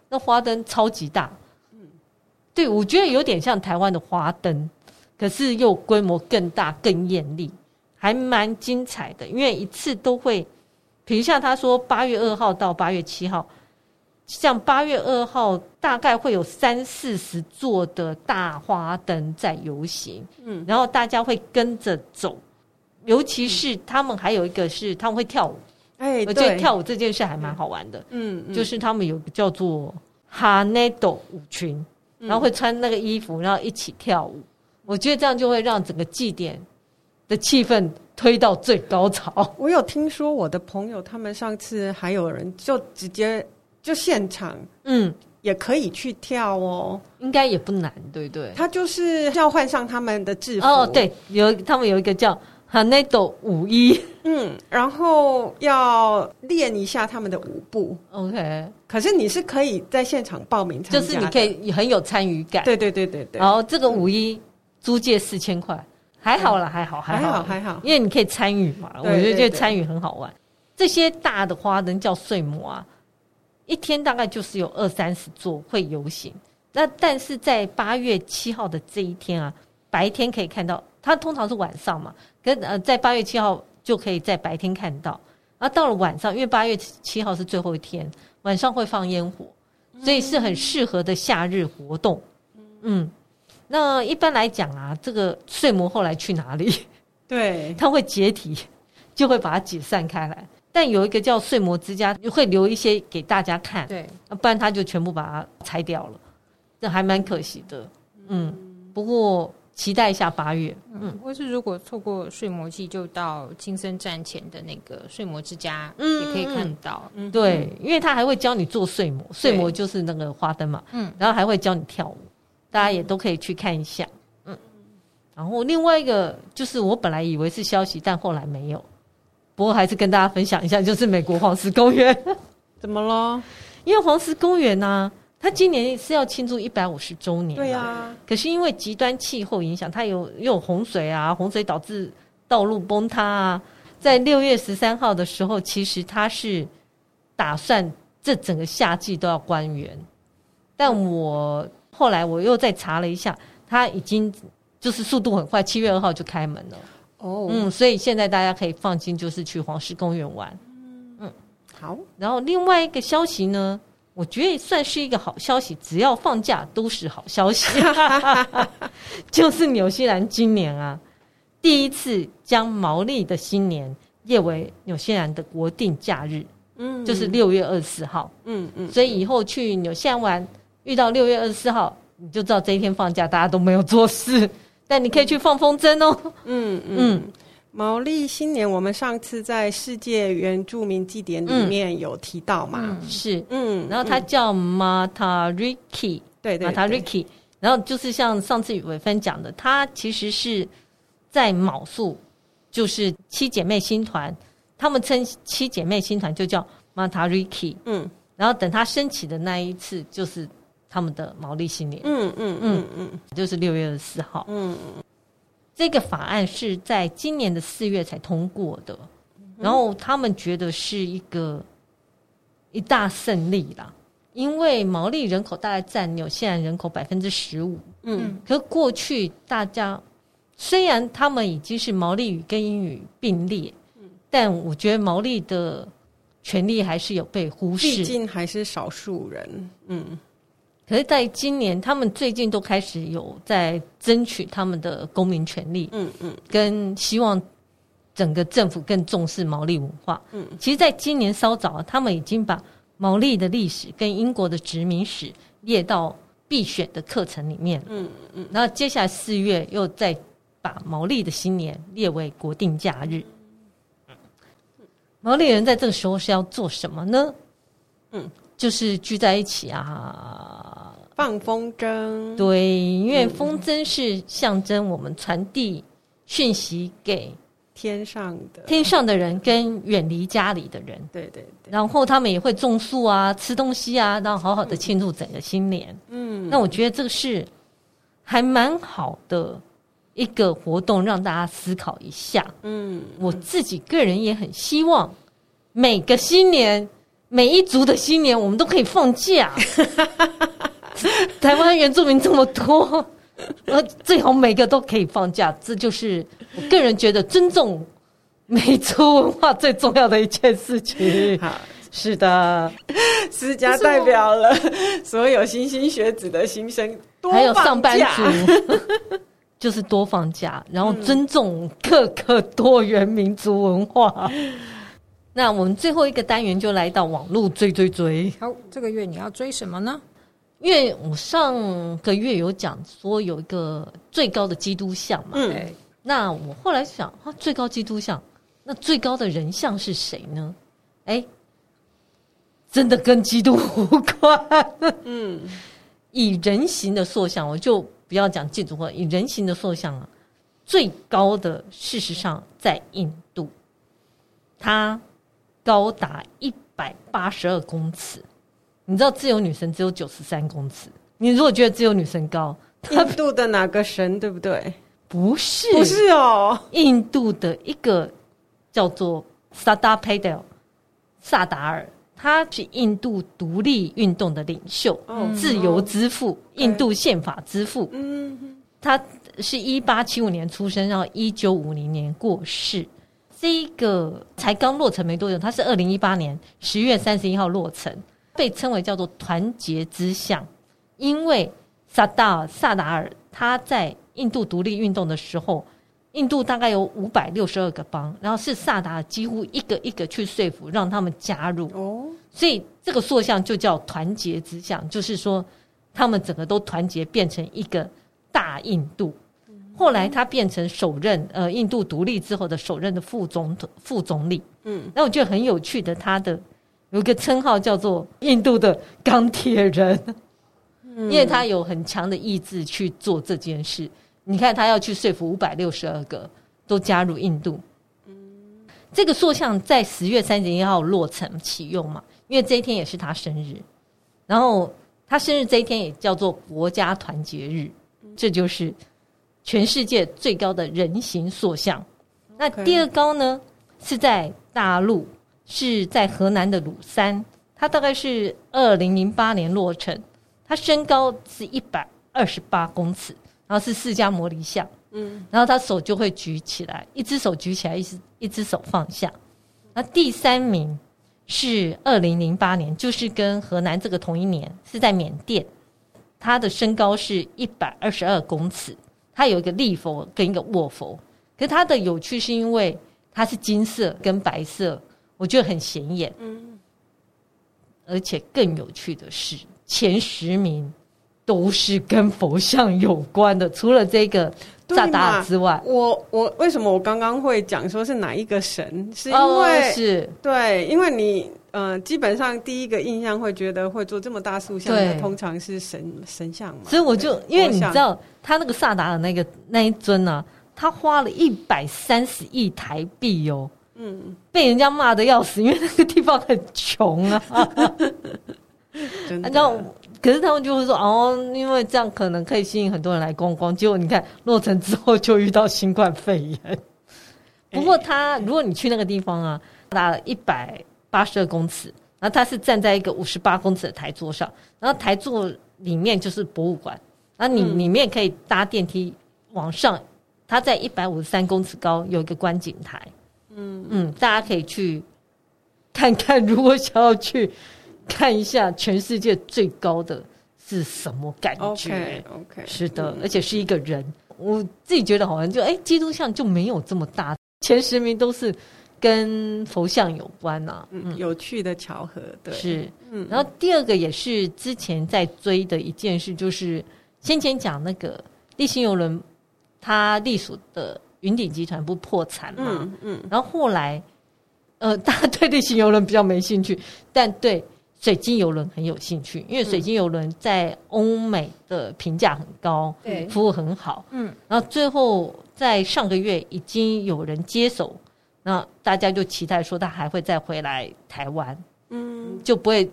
那花灯超级大，嗯，对，我觉得有点像台湾的花灯，可是又规模更大、更艳丽。还蛮精彩的，因为一次都会，比如像他说八月二号到八月七号，像八月二号大概会有三四十座的大花灯在游行，嗯，然后大家会跟着走，尤其是他们还有一个是他们会跳舞，哎，我觉得跳舞这件事还蛮好玩的，嗯，就是他们有个叫做哈内斗舞群，然后会穿那个衣服，然后一起跳舞，我觉得这样就会让整个祭典。的气氛推到最高潮。我有听说我的朋友，他们上次还有人就直接就现场，嗯，也可以去跳哦，应该也不难，对不对？他就是要换上他们的制服哦，对，有他们有一个叫 Hanedo 舞衣，嗯，然后要练一下他们的舞步，OK。可是你是可以在现场报名参加，就是你可以很有参与感，对对对对对。然后这个舞衣租借四千块。还好了，还好，还好，还好，因为你可以参与嘛。我觉得这参与很好玩。这些大的花灯叫睡魔啊，一天大概就是有二三十座会游行。那但是在八月七号的这一天啊，白天可以看到，它通常是晚上嘛，跟呃在八月七号就可以在白天看到。然后到了晚上，因为八月七号是最后一天，晚上会放烟火，所以是很适合的夏日活动。嗯。那一般来讲啊，这个睡魔后来去哪里？对，(laughs) 它会解体，就会把它解散开来。但有一个叫睡魔之家，会留一些给大家看。对，不然他就全部把它拆掉了，这还蛮可惜的。嗯，不过期待一下八月。嗯，或是如果错过睡魔季，就到金森站前的那个睡魔之家，嗯，也可以看到。嗯，对，因为他还会教你做睡魔，睡魔就是那个花灯嘛。嗯，然后还会教你跳舞。大家也都可以去看一下，嗯，然后另外一个就是我本来以为是消息，但后来没有，不过还是跟大家分享一下，就是美国黄石公园 (laughs) 怎么了？因为黄石公园呢、啊，它今年是要庆祝一百五十周年，对啊，可是因为极端气候影响，它有又有洪水啊，洪水导致道路崩塌啊，在六月十三号的时候，其实它是打算这整个夏季都要关园，但我。后来我又再查了一下，它已经就是速度很快，七月二号就开门了。哦，嗯，所以现在大家可以放心，就是去黄石公园玩。嗯，好。然后另外一个消息呢，我觉得也算是一个好消息，只要放假都是好消息。(laughs) (laughs) 就是纽西兰今年啊，第一次将毛利的新年列为纽西兰的国定假日。嗯，就是六月二十四号。嗯嗯，所以以后去纽西兰玩。遇到六月二十四号，你就知道这一天放假，大家都没有做事，但你可以去放风筝哦。嗯嗯，嗯，毛利新年，我们上次在世界原住民祭典里面有提到嘛？嗯、是，嗯，然后他叫 Matariki，对对，Matariki，然后就是像上次伟芬讲的，他其实是在卯宿，就是七姐妹星团，他们称七姐妹星团就叫 Matariki，嗯，然后等它升起的那一次就是。他们的毛利新年，嗯嗯嗯嗯，就是六月二十四号，嗯嗯，这个法案是在今年的四月才通过的，然后他们觉得是一个一大胜利啦，因为毛利人口大概占纽西兰人口百分之十五，嗯，可是过去大家虽然他们已经是毛利语跟英语并列，嗯，但我觉得毛利的权利还是有被忽视，毕竟还是少数人，嗯。可是，在今年，他们最近都开始有在争取他们的公民权利，嗯嗯，跟希望整个政府更重视毛利文化，嗯。其实，在今年稍早，他们已经把毛利的历史跟英国的殖民史列到必选的课程里面，嗯嗯。然后，接下来四月又再把毛利的新年列为国定假日。毛利人在这个时候是要做什么呢？嗯。就是聚在一起啊，放风筝。对，因为风筝是象征我们传递讯息给天上的天上的人跟远离家里的人。对对对。然后他们也会种树啊，吃东西啊，然后好好的庆祝整个新年。嗯。那我觉得这个是还蛮好的一个活动，让大家思考一下。嗯。我自己个人也很希望每个新年。每一族的新年，我们都可以放假。(laughs) 台湾原住民这么多，呃，最好每个都可以放假。这就是我个人觉得尊重每族文化最重要的一件事情。(laughs) 好，是的，私家代表了所有莘莘学子的心声，还有上班族，(laughs) 就是多放假，然后尊重各个多元民族文化。那我们最后一个单元就来到网络追追追。好，这个月你要追什么呢？因为我上个月有讲说有一个最高的基督像嘛，嗯，那我后来想啊，最高基督像，那最高的人像是谁呢？哎，真的跟基督无关。嗯，以人形的塑像，我就不要讲建筑或以人形的塑像啊，最高的事实上在印度，他。高达一百八十二公尺，你知道自由女神只有九十三公尺。你如果觉得自由女神高，印度的哪个神对不对？不是，不是哦，印度的一个叫做萨达佩德尔，萨达尔，他是印度独立运动的领袖，哦、自由之父，哦、印度宪法之父。嗯，他是一八七五年出生，然后一九五零年过世。这个才刚落成没多久，它是二零一八年十月三十一号落成，被称为叫做团结之像，因为萨达尔萨达尔他在印度独立运动的时候，印度大概有五百六十二个邦，然后是萨达尔几乎一个一个去说服让他们加入。哦，所以这个塑像就叫团结之像，就是说他们整个都团结变成一个大印度。后来他变成首任呃印度独立之后的首任的副总统副总理，嗯，那我觉得很有趣的，他的有一个称号叫做印度的钢铁人，嗯，因为他有很强的意志去做这件事。你看他要去说服五百六十二个都加入印度，嗯，这个塑像在十月三十一号落成启用嘛，因为这一天也是他生日，然后他生日这一天也叫做国家团结日，这就是。全世界最高的人形塑像，那第二高呢.是在大陆，是在河南的鲁山，它大概是二零零八年落成，它身高是一百二十八公尺，然后是释迦摩尼像，嗯，然后他手就会举起来，一只手举起来，一只一只手放下。那第三名是二零零八年，就是跟河南这个同一年，是在缅甸，他的身高是一百二十二公尺。它有一个立佛跟一个卧佛，可是它的有趣是因为它是金色跟白色，我觉得很显眼。嗯，而且更有趣的是，前十名都是跟佛像有关的，除了这个萨达之外。我我为什么我刚刚会讲说是哪一个神？是因为、哦、是对，因为你。嗯、呃，基本上第一个印象会觉得会做这么大塑像的，通常是神神像嘛。所以我就因为你知道，他那个萨达的那个那一尊呢、啊，他花了一百三十亿台币哦，嗯，被人家骂得要死，因为那个地方很穷啊。真的。然后可是他们就会说哦，因为这样可能可以吸引很多人来观光。结果你看落成之后就遇到新冠肺炎。(laughs) 不过他如果你去那个地方啊，打了一百八十二公尺，然后他是站在一个五十八公尺的台座上，然后台座里面就是博物馆，然后你里面可以搭电梯往上，它在一百五十三公尺高有一个观景台。嗯嗯，大家可以去看看，如果想要去。看一下全世界最高的是什么感觉？OK，OK，okay, 是的，嗯、而且是一个人。我自己觉得好像就哎，基督像就没有这么大，前十名都是跟佛像有关呐、啊。嗯，有趣的巧合，对，是。嗯，然后第二个也是之前在追的一件事，就是先前讲那个丽星邮轮，它隶属的云顶集团不破产嘛？嗯嗯。然后后来，呃，大家对丽星邮轮比较没兴趣，但对。水晶邮轮很有兴趣，因为水晶邮轮在欧美的评价很高，对、嗯，服务很好，嗯，然后最后在上个月已经有人接手，那大家就期待说他还会再回来台湾，嗯，就不会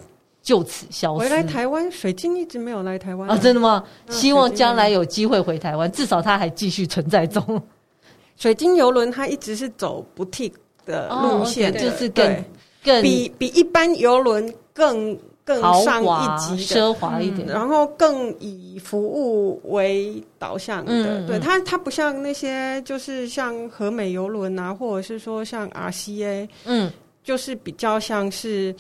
就此消失。回来台湾，水晶一直没有来台湾啊，啊？真的吗？希望将来有机会回台湾，至少它还继续存在中。水晶游轮它一直是走 boutique 的路线，哦、就是更更比比一般游轮。更更上一级奢华一点，然后更以服务为导向的。嗯、对它，它不像那些就是像和美游轮啊，或者是说像 RCA，嗯，就是比较像是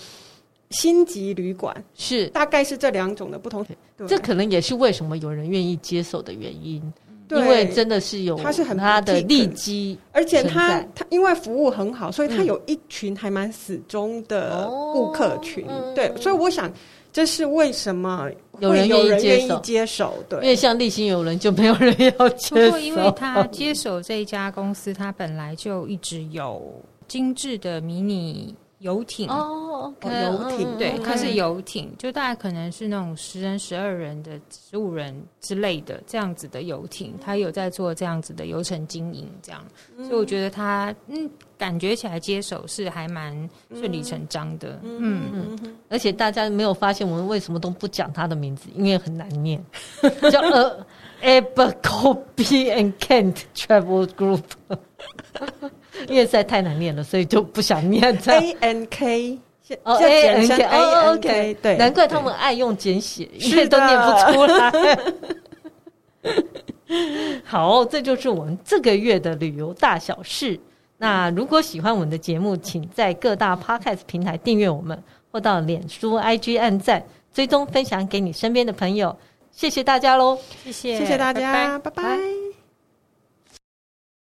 星级旅馆，是大概是这两种的不同。对，这可能也是为什么有人愿意接手的原因。因为真的是有，它是很它的利基，而且它它因为服务很好，所以它有一群还蛮死忠的顾客群。嗯、对，所以我想这是为什么有人愿意接手。对，因为像丽星有人就没有人要接手。不过因为他接手这一家公司，他本来就一直有精致的迷你。游艇。哦，游、okay, 艇，对，它是游艇，就大概可能是那种十人、十二人的、十五人之类的这样子的游艇，他有在做这样子的游程经营，这样，嗯、所以我觉得他嗯，感觉起来接手是还蛮顺理成章的，嗯嗯，而且大家没有发现我们为什么都不讲他的名字，因为很难念，叫呃 (laughs) Abercrombie and Kent Travel Group。(laughs) (laughs) (laughs) 因为实在太难念了，所以就不想念。A N K 哦，A N K 哦，OK，对，难怪他们爱用简写，因为都念不出来。(laughs) 好，这就是我们这个月的旅游大小事。那如果喜欢我们的节目，请在各大 Podcast 平台订阅我们，或到脸书 IG 按赞，追踪分享给你身边的朋友。谢谢大家喽！谢谢，谢谢大家，拜拜。拜拜。